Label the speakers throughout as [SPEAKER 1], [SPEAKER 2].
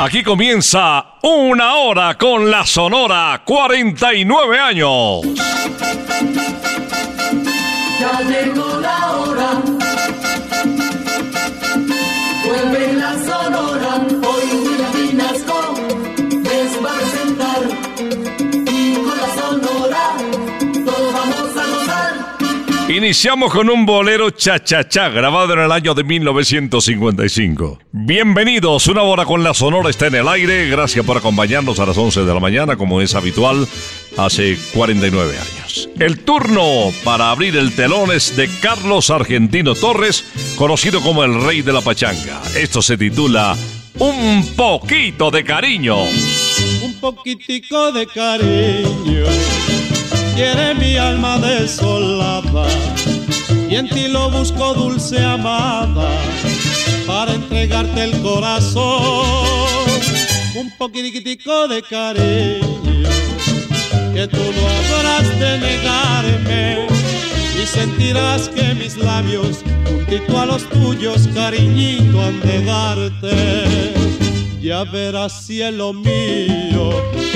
[SPEAKER 1] Aquí comienza una hora con la Sonora, 49 años. Iniciamos con un bolero cha-cha-cha grabado en el año de 1955. Bienvenidos, una hora con la Sonora está en el aire. Gracias por acompañarnos a las 11 de la mañana, como es habitual, hace 49 años. El turno para abrir el telón es de Carlos Argentino Torres, conocido como el Rey de la Pachanga. Esto se titula Un poquito de cariño.
[SPEAKER 2] un poquitico de cariño. Quiere mi alma desolada y en ti lo busco dulce amada para entregarte el corazón. Un poquitico de cariño que tú no habrás de negarme y sentirás que mis labios juntito a los tuyos cariñito han de darte. Ya verás cielo mío,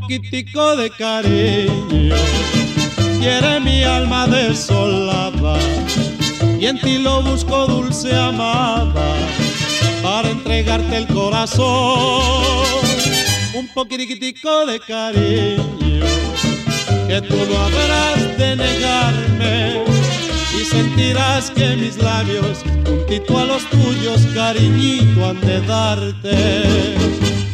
[SPEAKER 2] Poquitico de cariño. Quiere mi alma desolada y en ti lo busco dulce amada para entregarte el corazón. Un poquitico de cariño que tú no habrás de negarme y sentirás que mis labios juntito a los tuyos cariñito han de darte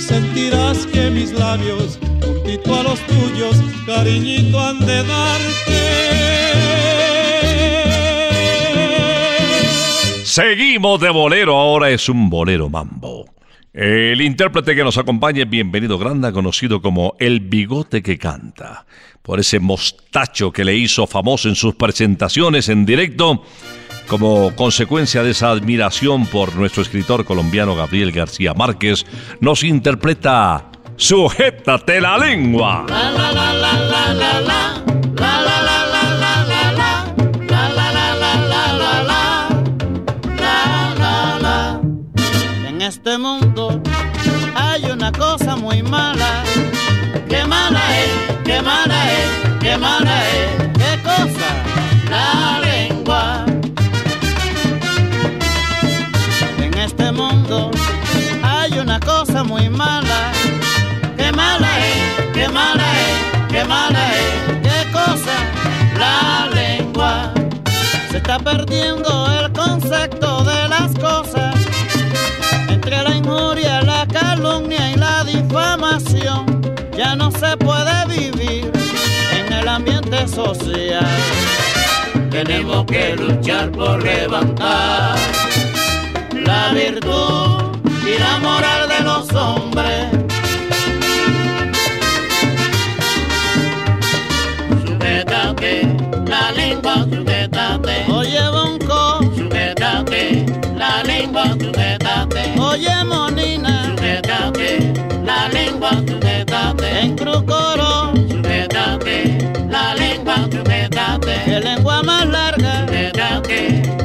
[SPEAKER 2] sentirás que mis labios, juntito a los tuyos, cariñito han de darte.
[SPEAKER 3] Seguimos de bolero, ahora es un bolero mambo. El intérprete que nos acompaña es Bienvenido Granda, conocido como El Bigote que Canta, por ese mostacho que le hizo famoso en sus presentaciones en directo como consecuencia de esa admiración por nuestro escritor colombiano Gabriel García Márquez, nos interpreta Sujétate la lengua.
[SPEAKER 4] En este mundo hay una cosa muy mala. Qué mala es, es. Muy mala. Qué mala es, qué mala es, qué mala es, qué cosa, la lengua. Se está perdiendo el concepto de las cosas entre la injuria, la calumnia y la difamación. Ya no se puede vivir en el ambiente social. Tenemos que luchar por levantar la virtud y la moral de los hombres. Sujétate la lengua, sujétate. Oye, bonco, sujétate la lengua, sujétate. Oye, monina, sujétate la lengua, sujétate. En crucoro, sujétate la lengua, sujétate. ¿Qué lengua más larga? Sujétate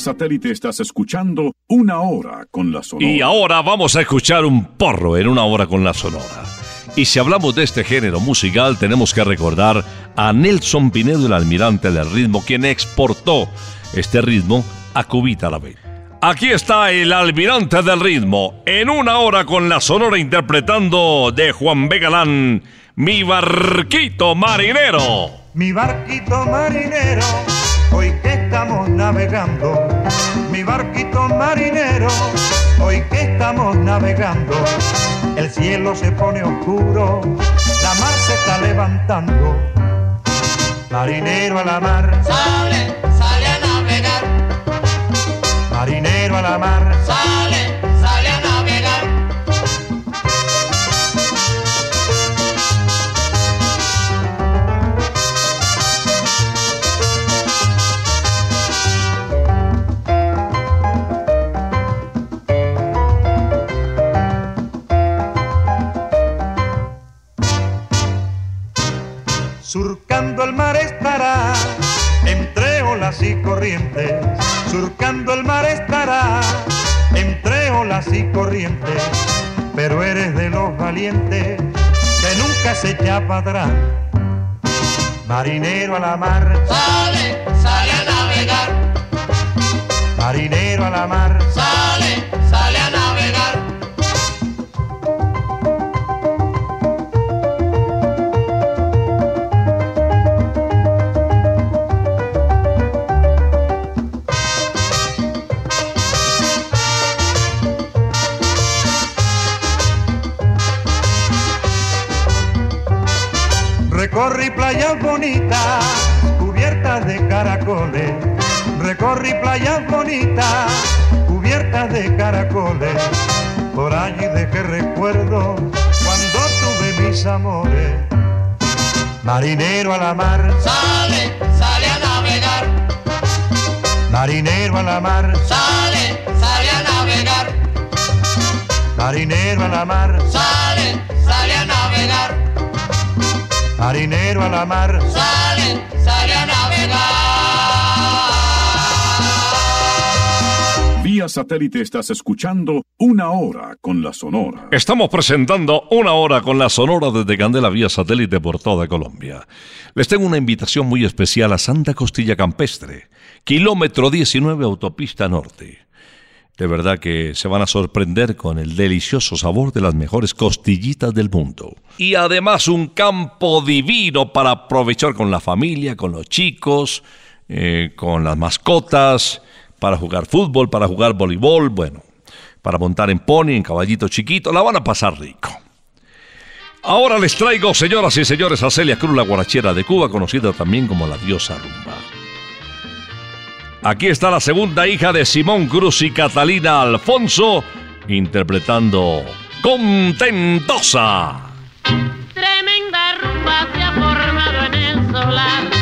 [SPEAKER 5] satélite estás escuchando Una Hora con la Sonora.
[SPEAKER 3] Y ahora vamos a escuchar un porro en Una Hora con la Sonora. Y si hablamos de este género musical, tenemos que recordar a Nelson Pinedo, el almirante del ritmo, quien exportó este ritmo a Cubita la vez. Aquí está el almirante del ritmo, en una hora con la sonora interpretando de Juan B. Galán, Mi barquito marinero.
[SPEAKER 6] Mi barquito marinero, hoy que estamos navegando. Mi barquito marinero, hoy que estamos navegando. El cielo se pone oscuro, la mar se está levantando. Marinero a la mar,
[SPEAKER 7] Sale, sale a navegar.
[SPEAKER 6] marinero a la mar.
[SPEAKER 7] Sale,
[SPEAKER 6] Surcando el mar estará, entre olas y corrientes. Surcando el mar estará, entre olas y corrientes. Pero eres de los valientes que nunca se echa para atrás. Marinero a la mar,
[SPEAKER 7] Sale, sale a navegar.
[SPEAKER 6] marinero a la mar.
[SPEAKER 7] Sale, sale
[SPEAKER 6] playas bonitas, cubiertas de caracoles. Recorrí playas bonitas, cubiertas de caracoles. Por allí dejé recuerdo cuando tuve mis amores. Marinero a la mar,
[SPEAKER 7] Sale, sale a navegar.
[SPEAKER 6] marinero a la mar,
[SPEAKER 7] Sale, sale a navegar.
[SPEAKER 6] marinero a la mar,
[SPEAKER 7] Sale, sale a navegar.
[SPEAKER 6] Marinero a la mar.
[SPEAKER 7] Sale, sale a navegar.
[SPEAKER 5] Vía satélite estás escuchando Una Hora con la Sonora.
[SPEAKER 3] Estamos presentando una hora con la sonora desde Candela vía satélite por toda Colombia. Les tengo una invitación muy especial a Santa Costilla Campestre, kilómetro 19 autopista norte. De verdad que se van a sorprender con el delicioso sabor de las mejores costillitas del mundo. Y además un campo divino para aprovechar con la familia, con los chicos, eh, con las mascotas, para jugar fútbol, para jugar voleibol, bueno, para montar en pony, en caballito chiquito, la van a pasar rico. Ahora les traigo, señoras y señores, a Celia Cruz, la guarachera de Cuba, conocida también como la diosa rumba. Aquí está la segunda hija de Simón Cruz y Catalina Alfonso, interpretando Contentosa.
[SPEAKER 8] Tremenda rumba se ha formado en el solar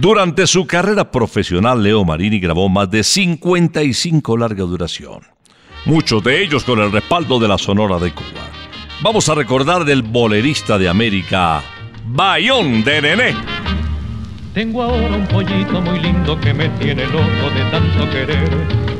[SPEAKER 3] Durante su carrera profesional, Leo Marini grabó más de 55 larga duración, muchos de ellos con el respaldo de la Sonora de Cuba. Vamos a recordar del bolerista de América, Bayón de Nené.
[SPEAKER 9] Tengo ahora un pollito muy lindo que me tiene loco de tanto querer.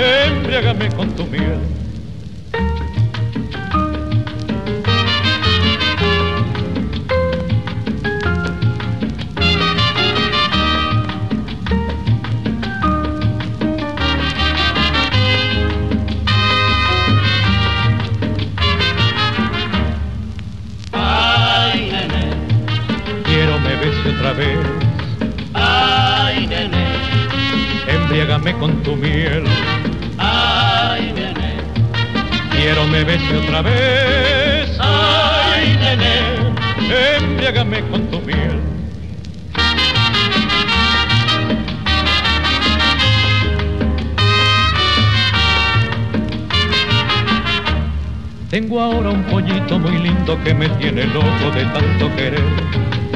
[SPEAKER 9] embriágame con tu miel. otra vez,
[SPEAKER 7] ay, nene,
[SPEAKER 9] embriágame con tu miel. Quiero me bese otra vez,
[SPEAKER 7] ay, nene,
[SPEAKER 9] embriágame con tu miel. Tengo ahora un pollito muy lindo que me tiene loco de tanto querer.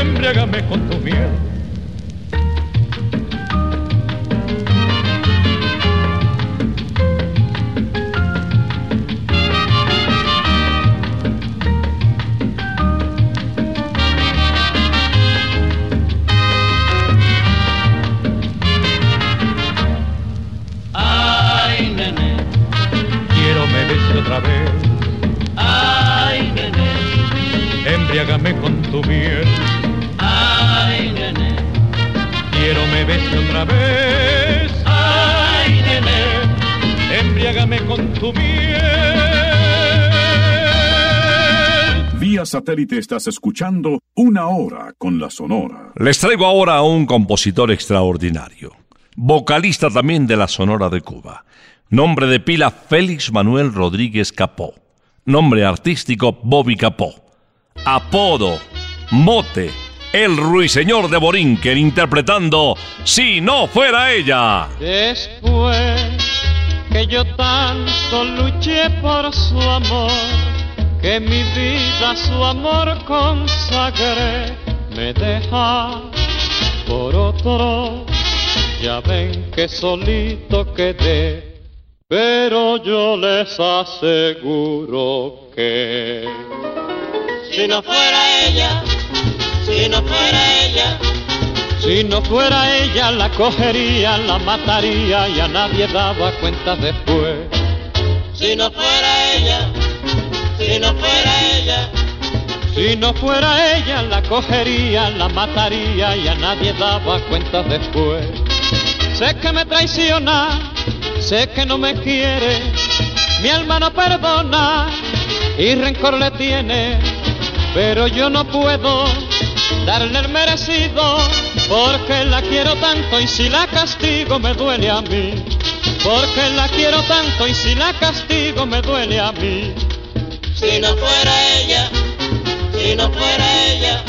[SPEAKER 9] embriágame con tu miel.
[SPEAKER 7] ay, nene,
[SPEAKER 9] Quiero me bese otra vez,
[SPEAKER 7] ay, nene,
[SPEAKER 9] embriágame con tu miel. Quiero me bese otra vez,
[SPEAKER 7] ay, nene,
[SPEAKER 9] embriágame con tu miel.
[SPEAKER 5] Vía satélite estás escuchando Una Hora con la Sonora.
[SPEAKER 3] Les traigo ahora a un compositor extraordinario, vocalista también de la Sonora de Cuba. Nombre de pila Félix Manuel Rodríguez Capó. Nombre artístico Bobby Capó. Apodo, mote, el ruiseñor de Borinquen interpretando Si no fuera ella.
[SPEAKER 10] Después que yo tanto luché por su amor, que mi vida a su amor consagré, me deja por otro. Ya ven que solito quedé, pero yo les aseguro que
[SPEAKER 7] si no fuera ella, si no fuera ella,
[SPEAKER 10] si no fuera ella la cogería, la mataría y a nadie daba cuenta después.
[SPEAKER 7] si no fuera ella, si no fuera ella,
[SPEAKER 10] Si no fuera ella, la cogería, la mataría y a nadie daba cuenta después. Sé que me traiciona, sé que no me quiere, mi alma no perdona y rencor le tiene, pero yo no puedo darle el merecido porque la quiero tanto y si la castigo me duele a mí. Porque la quiero tanto y si la castigo me duele a mí.
[SPEAKER 7] si no fuera ella, si no fuera ella,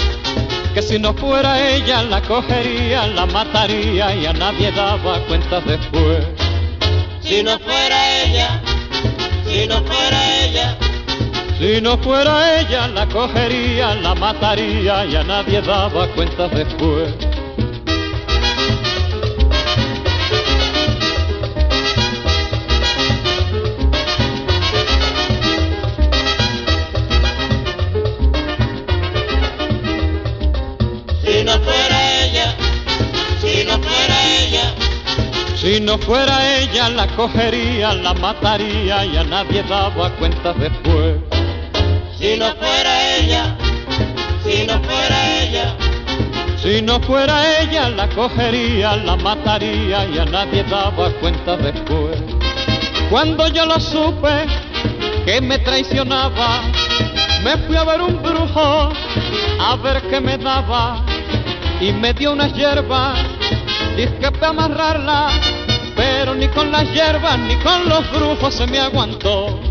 [SPEAKER 10] que si no fuera ella la cogería, la mataría y a nadie daba cuenta después.
[SPEAKER 7] si no fuera ella, Si no fuera ella
[SPEAKER 10] la cogería, la mataría y a nadie daba cuenta después.
[SPEAKER 7] si no fuera ella,
[SPEAKER 11] no fuera ella la cogería, la mataría y a nadie daba cuenta después.
[SPEAKER 7] Si no fuera ella, si no fuera ella,
[SPEAKER 11] Si no fuera ella la cogería, la mataría y a nadie daba cuenta después. Cuando yo lo supe que me traicionaba, me fui a ver un brujo a ver qué me daba y me dio unas hierbas, dije para amarrarla, pero ni con las hierbas ni con los brujos se me aguantó.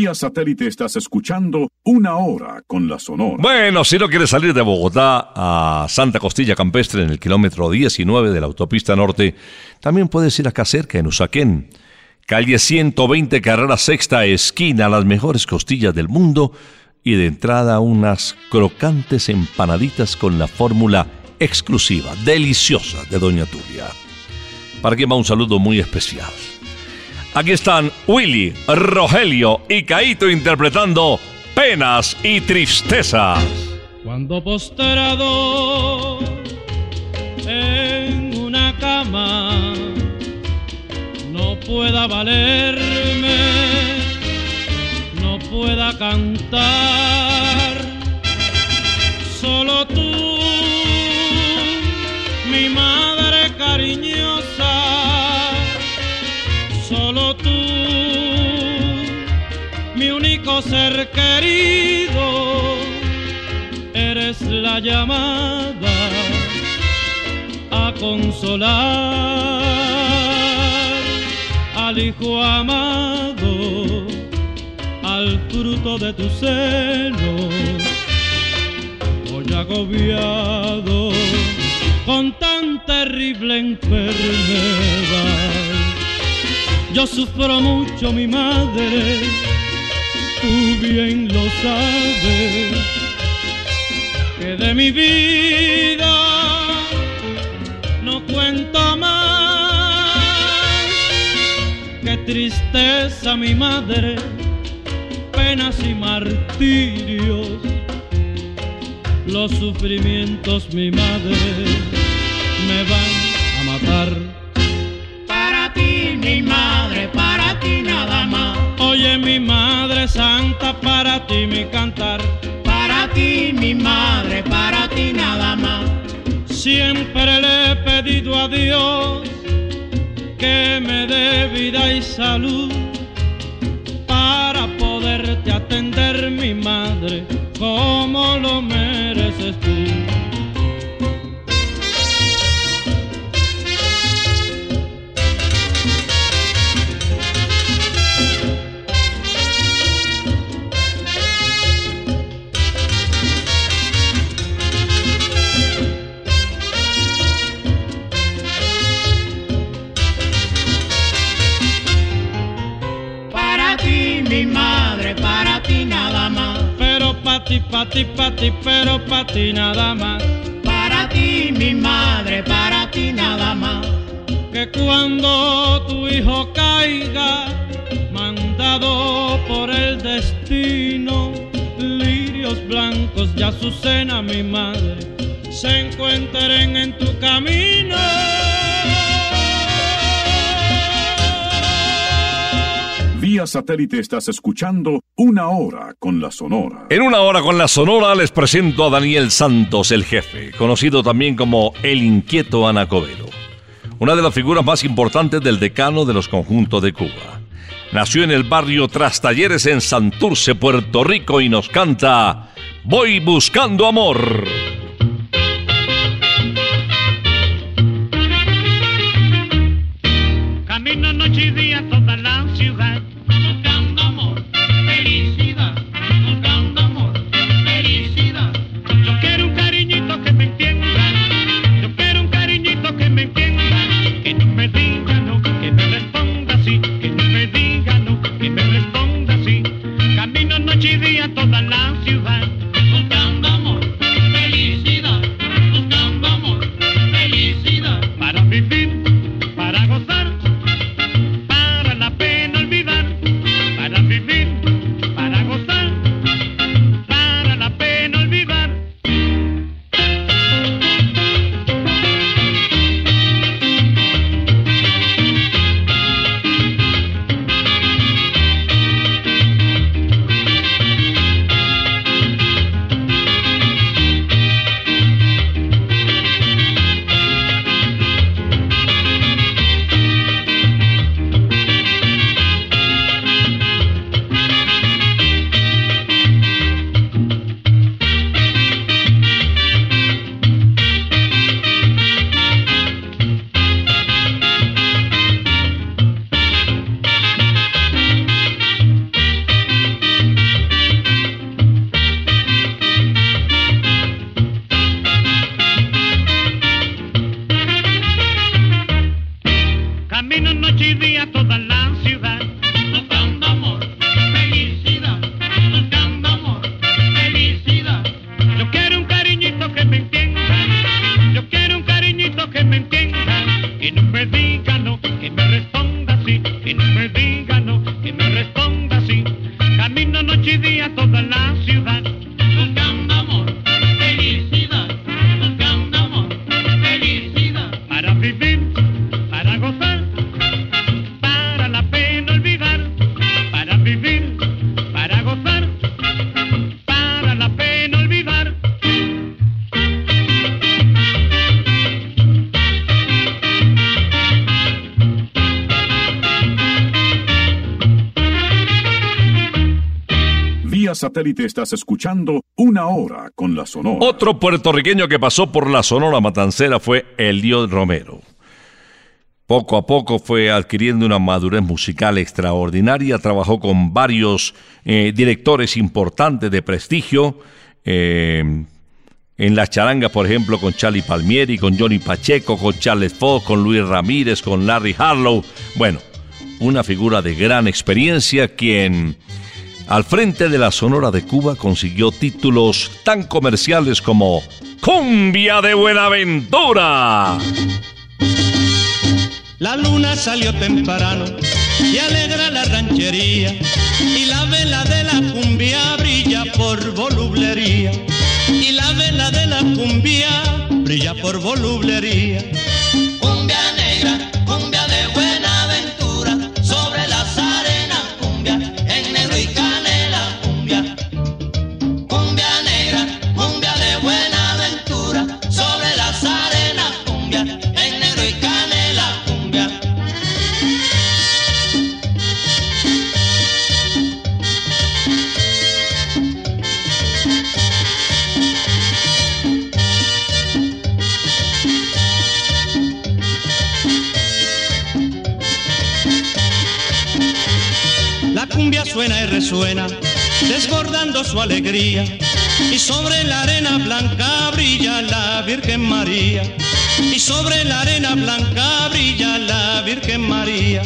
[SPEAKER 5] Vía satélite estás escuchando Una Hora con la Sonora.
[SPEAKER 3] Bueno, si no quieres salir de Bogotá a Santa Costilla Campestre en el kilómetro 19 de la autopista norte, también puedes ir acá cerca en Usaquén. Calle 120, carrera sexta, esquina, las mejores costillas del mundo y de entrada unas crocantes empanaditas con la fórmula exclusiva, deliciosa de Doña Tulia. Para quien va un saludo muy especial. Aquí están Willy, Rogelio y Caito interpretando Penas y Tristezas.
[SPEAKER 11] Cuando postrado en una cama no pueda valerme, no pueda cantar, solo tú, ser querido eres la llamada a consolar al hijo amado, al fruto de tu seno, hoy agobiado con tan terrible enfermedad. Yo sufro mucho, mi madre, tú bien lo sabes que de mi vida no cuento más. Qué tristeza mi madre, penas y martirios, los sufrimientos mi madre me van a matar.
[SPEAKER 12] Mi madre, para ti nada más.
[SPEAKER 11] Oye mi madre santa, para ti mi cantar.
[SPEAKER 12] Para ti, mi madre, para ti nada más.
[SPEAKER 11] Siempre le he pedido a Dios que me dé vida y salud para poderte atender, mi madre, como lo mereces tú. Pa' ti, pa' ti, pa' ti, pero pa' ti nada más.
[SPEAKER 12] Para ti, mi madre, para ti nada más.
[SPEAKER 11] que cuando tu hijo caiga, mandado por el destino, lirios blancos y azucena mi madre, se encuentren en tu camino.
[SPEAKER 5] Vía satélite estás escuchando Una Hora con la Sonora.
[SPEAKER 3] En una hora con la Sonora les presento a Daniel Santos, el jefe, conocido también como el inquieto Anacobero, una de las figuras más importantes del decano de los conjuntos de Cuba. Nació en el barrio Trastalleres en Santurce, Puerto Rico y nos canta Voy buscando amor.
[SPEAKER 11] Camino noche y día
[SPEAKER 5] satélite estás escuchando Una Hora con la Sonora.
[SPEAKER 3] Otro puertorriqueño que pasó por la Sonora Matancera fue Elio Romero. Poco a poco fue adquiriendo una madurez musical extraordinaria, trabajó con varios eh, directores importantes de prestigio, eh, en las charangas, por ejemplo, con Charlie Palmieri, con Johnny Pacheco, con Charles Fox, con Luis Ramírez, con Larry Harlow. Bueno, una figura de gran experiencia quien al frente de la Sonora de Cuba consiguió títulos tan comerciales como Cumbia de Buenaventura.
[SPEAKER 13] La luna salió temprano y alegra la ranchería y la vela de la cumbia brilla por volublería y la vela de la cumbia brilla por volublería. Resuena, desbordando su alegría. Y sobre la arena blanca brilla la Virgen María. Y sobre la arena blanca brilla la Virgen María.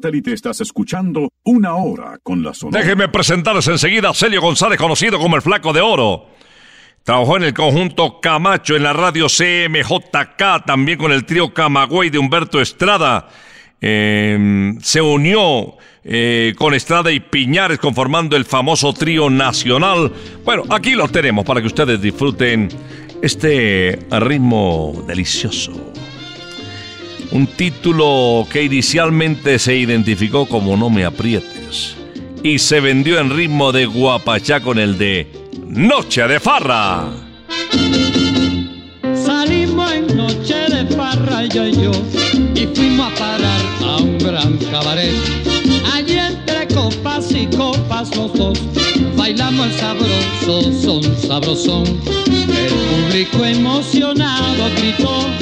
[SPEAKER 5] Satélite estás escuchando Una Hora con la Sonora.
[SPEAKER 3] Déjenme presentarles enseguida a Celio González, conocido como el Flaco de Oro. Trabajó en el conjunto Camacho, en la radio CMJK, también con el trío Camagüey de Humberto Estrada. Eh, se unió eh, con Estrada y Piñares conformando el famoso trío nacional. Bueno, aquí lo tenemos para que ustedes disfruten este ritmo delicioso. Un título que inicialmente se identificó como No me aprietes y se vendió en ritmo de guapachá con el de Noche de Farra.
[SPEAKER 14] Salimos en noche de farra ella y yo y fuimos a parar a un gran cabaret. Allí entre copas y copas los dos bailamos el sabroso son sabrosón. El público emocionado gritó.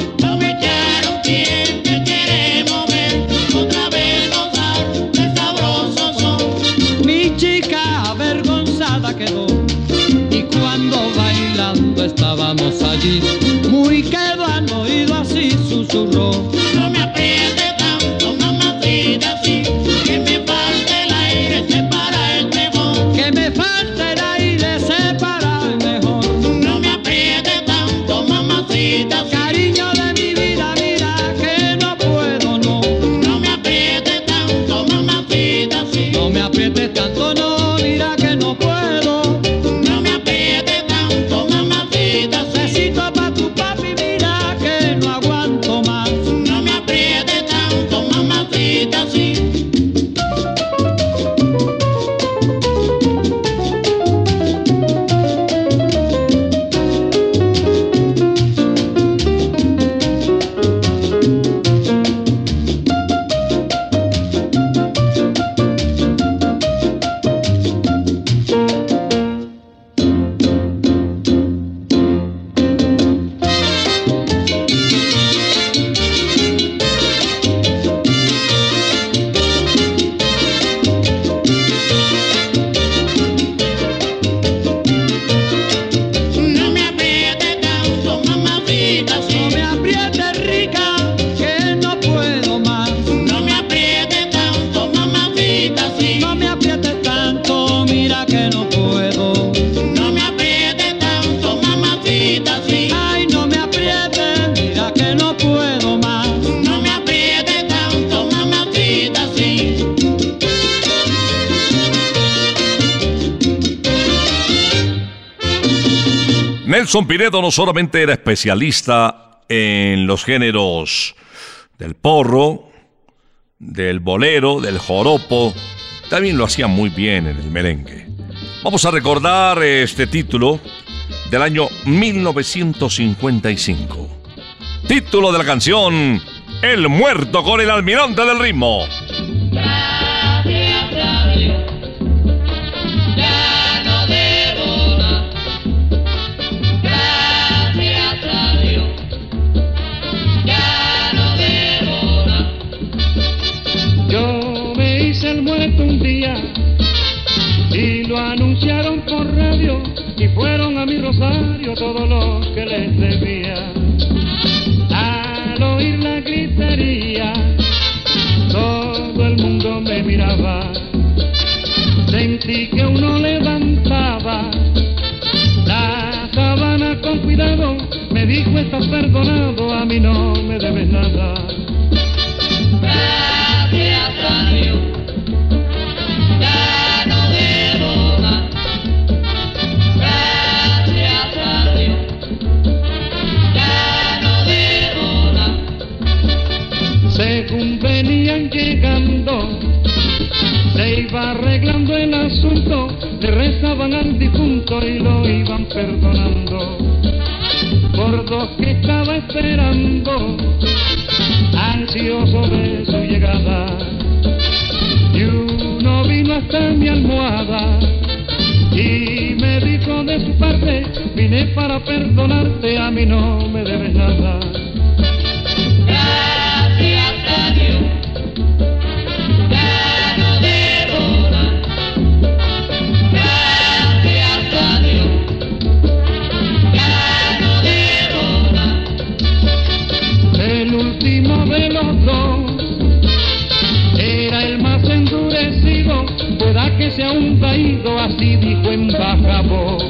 [SPEAKER 3] Pinedo no solamente era especialista en los géneros del porro, del bolero, del joropo, también lo hacía muy bien en el merengue. Vamos a recordar este título del año 1955. Título de la canción El muerto con el almirante del ritmo.
[SPEAKER 15] A
[SPEAKER 16] mi rosario todos los que les debía. Al oír la gritería, todo el mundo me miraba. Sentí que uno levantaba la sábana con cuidado, me dijo estás perdonado, a mí no me debes nada. Al difunto y lo iban perdonando. Por dos que estaba esperando, ansioso de su llegada, y uno vino hasta mi almohada y me dijo de su parte, vine para perdonarte, a mí no me debes nada. Caído, así dijo en baja voz.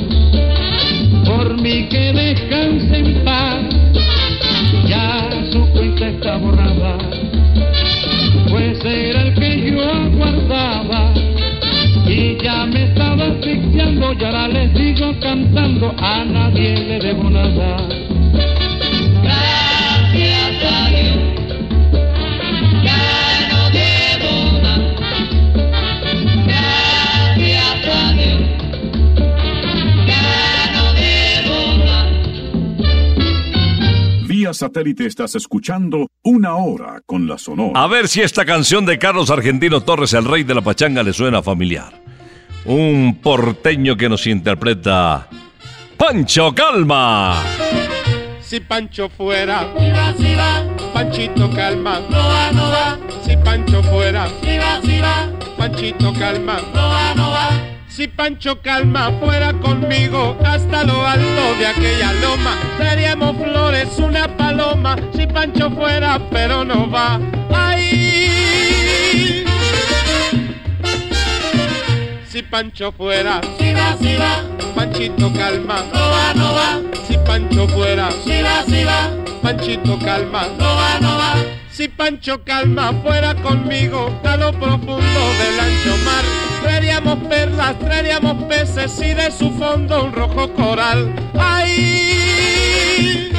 [SPEAKER 5] Satélite estás escuchando Una Hora con la Sonora.
[SPEAKER 3] A ver si esta canción de Carlos Argentino Torres, el rey de la pachanga, le suena familiar. Un porteño que nos interpreta Pancho Calma.
[SPEAKER 17] Si Pancho fuera,
[SPEAKER 7] Si va, si va,
[SPEAKER 17] Panchito calma.
[SPEAKER 7] no va, no va.
[SPEAKER 17] Si Pancho fuera,
[SPEAKER 7] Si va, si va,
[SPEAKER 17] Panchito calma.
[SPEAKER 7] no va, no va.
[SPEAKER 17] Si Pancho calma fuera conmigo hasta lo alto de aquella loma, seríamos flores una paloma. Si Pancho fuera, pero no va. ¡Ay! Si Pancho fuera,
[SPEAKER 7] Si va, si va,
[SPEAKER 17] Panchito calma.
[SPEAKER 7] no va, no va.
[SPEAKER 17] Si Pancho fuera,
[SPEAKER 7] Si va, si va,
[SPEAKER 17] Panchito calma.
[SPEAKER 7] no va, no va.
[SPEAKER 17] Si Pancho Calma fuera conmigo a lo profundo traeríamos perlas, traeríamos peces y de su fondo un rojo coral. ¡Ay!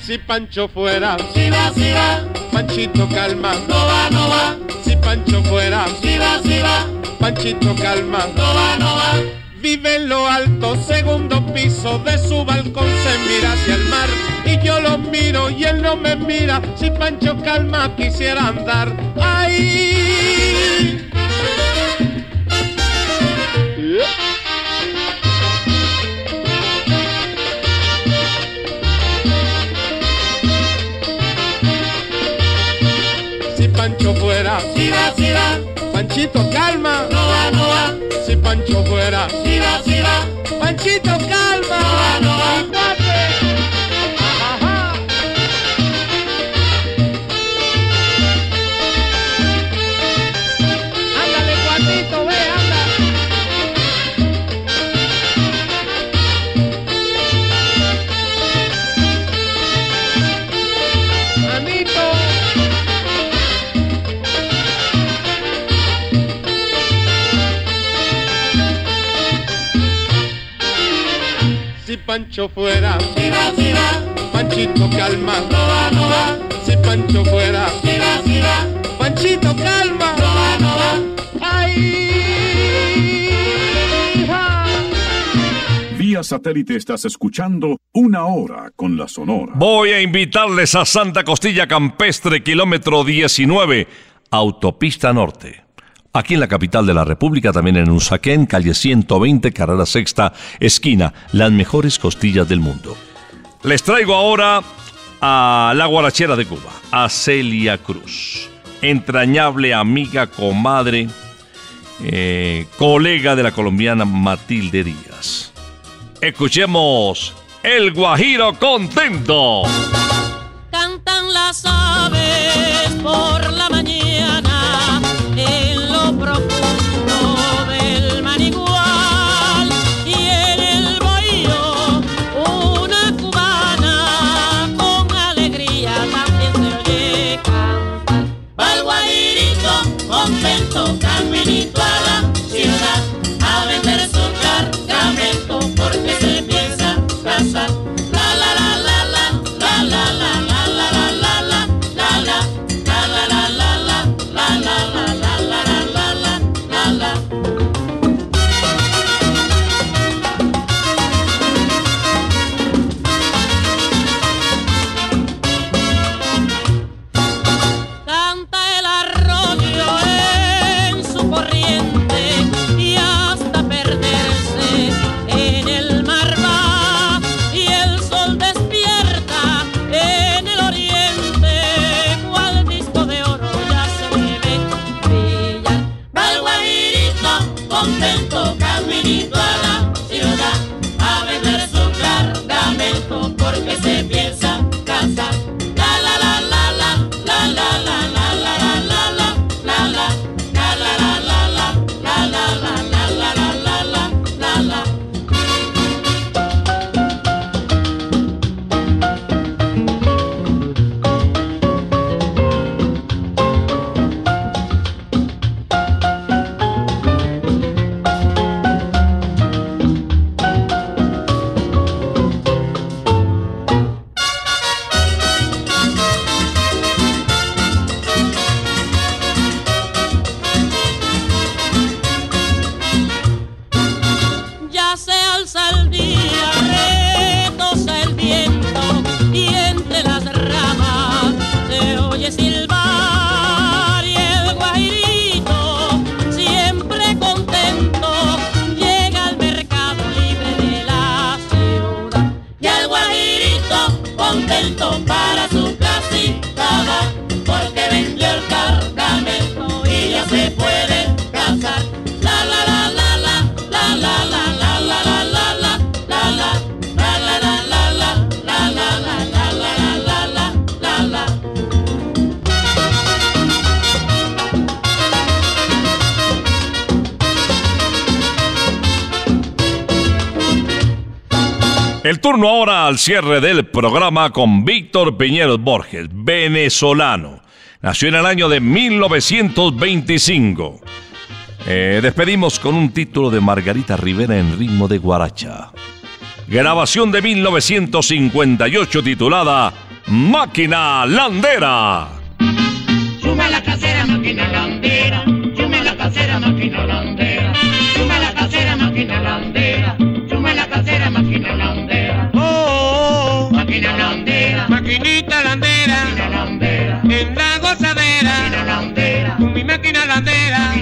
[SPEAKER 17] Si Pancho fuera,
[SPEAKER 7] Si va, si va,
[SPEAKER 17] Panchito Calma.
[SPEAKER 7] no va, no va.
[SPEAKER 17] Si Pancho fuera,
[SPEAKER 7] Si va, si va,
[SPEAKER 17] Panchito Calma.
[SPEAKER 7] no va, no va.
[SPEAKER 17] Vive en lo alto, segundo piso de su balcón se mira hacia el mar y yo lo miro y él no me mira. Si Pancho Calma quisiera andar, ¡ay! Si Pancho fuera,
[SPEAKER 7] Si va, si va,
[SPEAKER 17] Panchito Calma.
[SPEAKER 7] no va, no va.
[SPEAKER 17] Pancho fuera.
[SPEAKER 7] Sí va, va.
[SPEAKER 17] Panchito K. Pancho fuera,
[SPEAKER 7] Si va, si va,
[SPEAKER 17] Panchito calma.
[SPEAKER 7] no va, no va.
[SPEAKER 17] Si Pancho fuera,
[SPEAKER 7] Si va, si va,
[SPEAKER 17] Panchito calma.
[SPEAKER 7] no va, no va.
[SPEAKER 17] ¡Ay! ja.
[SPEAKER 5] Vía satélite estás escuchando Una Hora con la Sonora.
[SPEAKER 3] Voy a invitarles a Santa Costilla Campestre, kilómetro 19, Autopista Norte. Aquí en la capital de la República, también en Usaquén, calle 120, carrera sexta, esquina, las mejores costillas del mundo. Les traigo ahora a la guarachera de Cuba, a Celia Cruz, entrañable amiga, comadre, eh, colega de la colombiana Matilde Díaz. Escuchemos El Guajiro Contento.
[SPEAKER 8] Cantan las aves por la mañana El
[SPEAKER 3] turno ahora al cierre del programa con Víctor Piñeros Borges, venezolano. Nació en el año de 1925. Eh, despedimos con un título de Margarita Rivera en ritmo de guaracha. Grabación de 1958 titulada Máquina Landera.
[SPEAKER 7] Chume la casera, máquina landera. Chume la casera, máquina landera. Chume la casera, máquina landera.
[SPEAKER 17] En la gozadera, con mi máquina landera,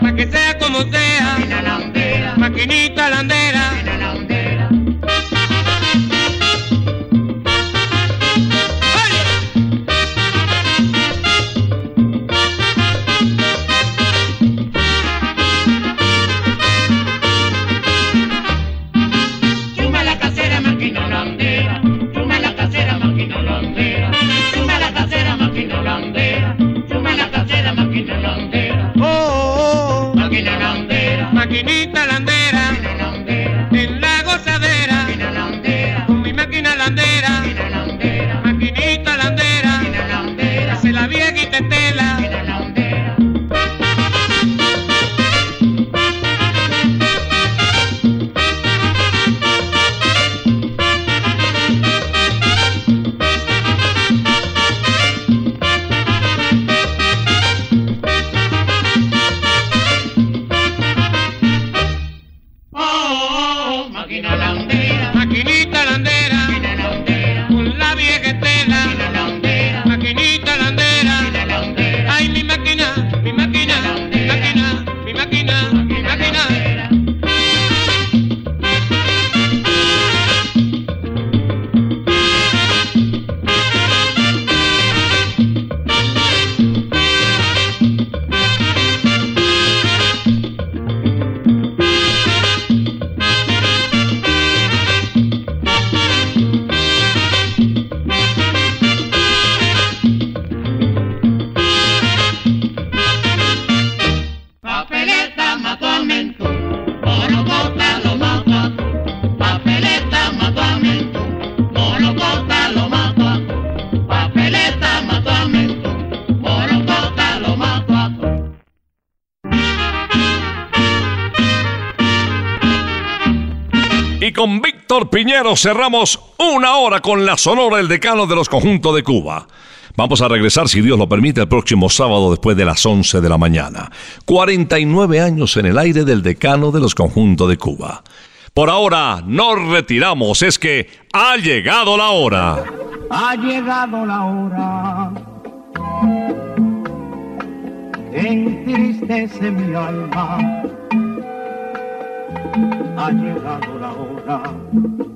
[SPEAKER 17] pa' que sea como sea, maquinita landera.
[SPEAKER 7] Máquina
[SPEAKER 3] Cerramos una hora con la Sonora, el decano de los conjuntos de Cuba. Vamos a regresar, si Dios lo permite, el próximo sábado después de las 11 de la mañana. 49 años en el aire del decano de los conjuntos de Cuba. Por ahora nos retiramos, es que ha llegado la hora.
[SPEAKER 18] Ha llegado la hora. Entristece mi alma. Ha llegado la hora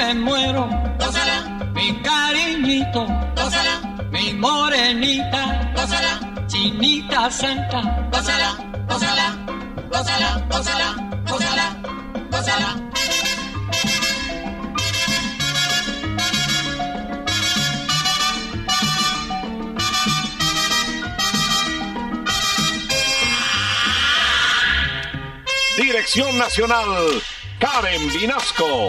[SPEAKER 7] Me muero, gózala, mi cariñito, gózala, mi morenita, gózala,
[SPEAKER 13] Chinita Santa, gózala, gózala, gózala, gózala, gózala, gózala.
[SPEAKER 1] Dirección Nacional, Karen Vinasco.